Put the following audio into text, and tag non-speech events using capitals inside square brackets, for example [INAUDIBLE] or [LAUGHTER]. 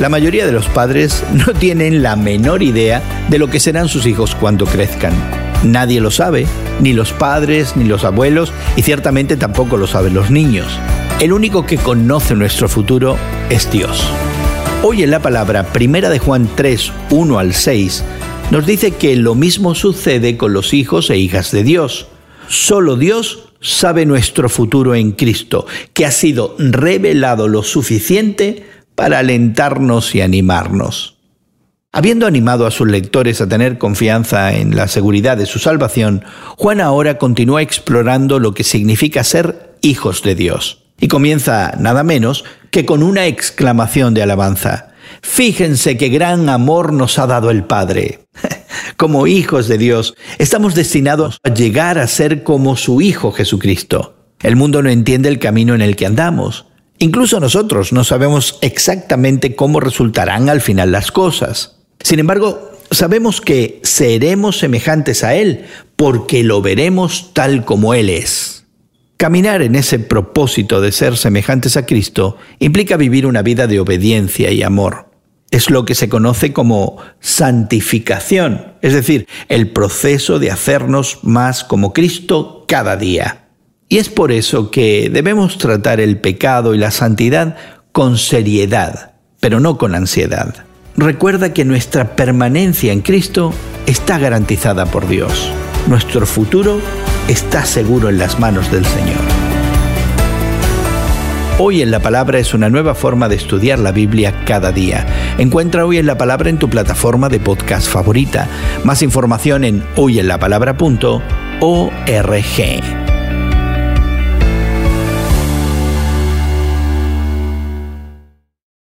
La mayoría de los padres no tienen la menor idea de lo que serán sus hijos cuando crezcan. Nadie lo sabe, ni los padres, ni los abuelos, y ciertamente tampoco lo saben los niños. El único que conoce nuestro futuro es Dios. Hoy en la palabra Primera de Juan 3, 1 al 6, nos dice que lo mismo sucede con los hijos e hijas de Dios. Solo Dios sabe nuestro futuro en Cristo, que ha sido revelado lo suficiente para alentarnos y animarnos. Habiendo animado a sus lectores a tener confianza en la seguridad de su salvación, Juan ahora continúa explorando lo que significa ser hijos de Dios. Y comienza nada menos que con una exclamación de alabanza. Fíjense qué gran amor nos ha dado el Padre. [LAUGHS] Como hijos de Dios, estamos destinados a llegar a ser como su Hijo Jesucristo. El mundo no entiende el camino en el que andamos. Incluso nosotros no sabemos exactamente cómo resultarán al final las cosas. Sin embargo, sabemos que seremos semejantes a Él porque lo veremos tal como Él es. Caminar en ese propósito de ser semejantes a Cristo implica vivir una vida de obediencia y amor. Es lo que se conoce como santificación, es decir, el proceso de hacernos más como Cristo cada día. Y es por eso que debemos tratar el pecado y la santidad con seriedad, pero no con ansiedad. Recuerda que nuestra permanencia en Cristo está garantizada por Dios. Nuestro futuro está seguro en las manos del Señor. Hoy en la Palabra es una nueva forma de estudiar la Biblia cada día. Encuentra Hoy en la Palabra en tu plataforma de podcast favorita. Más información en hoyenlapalabra.org.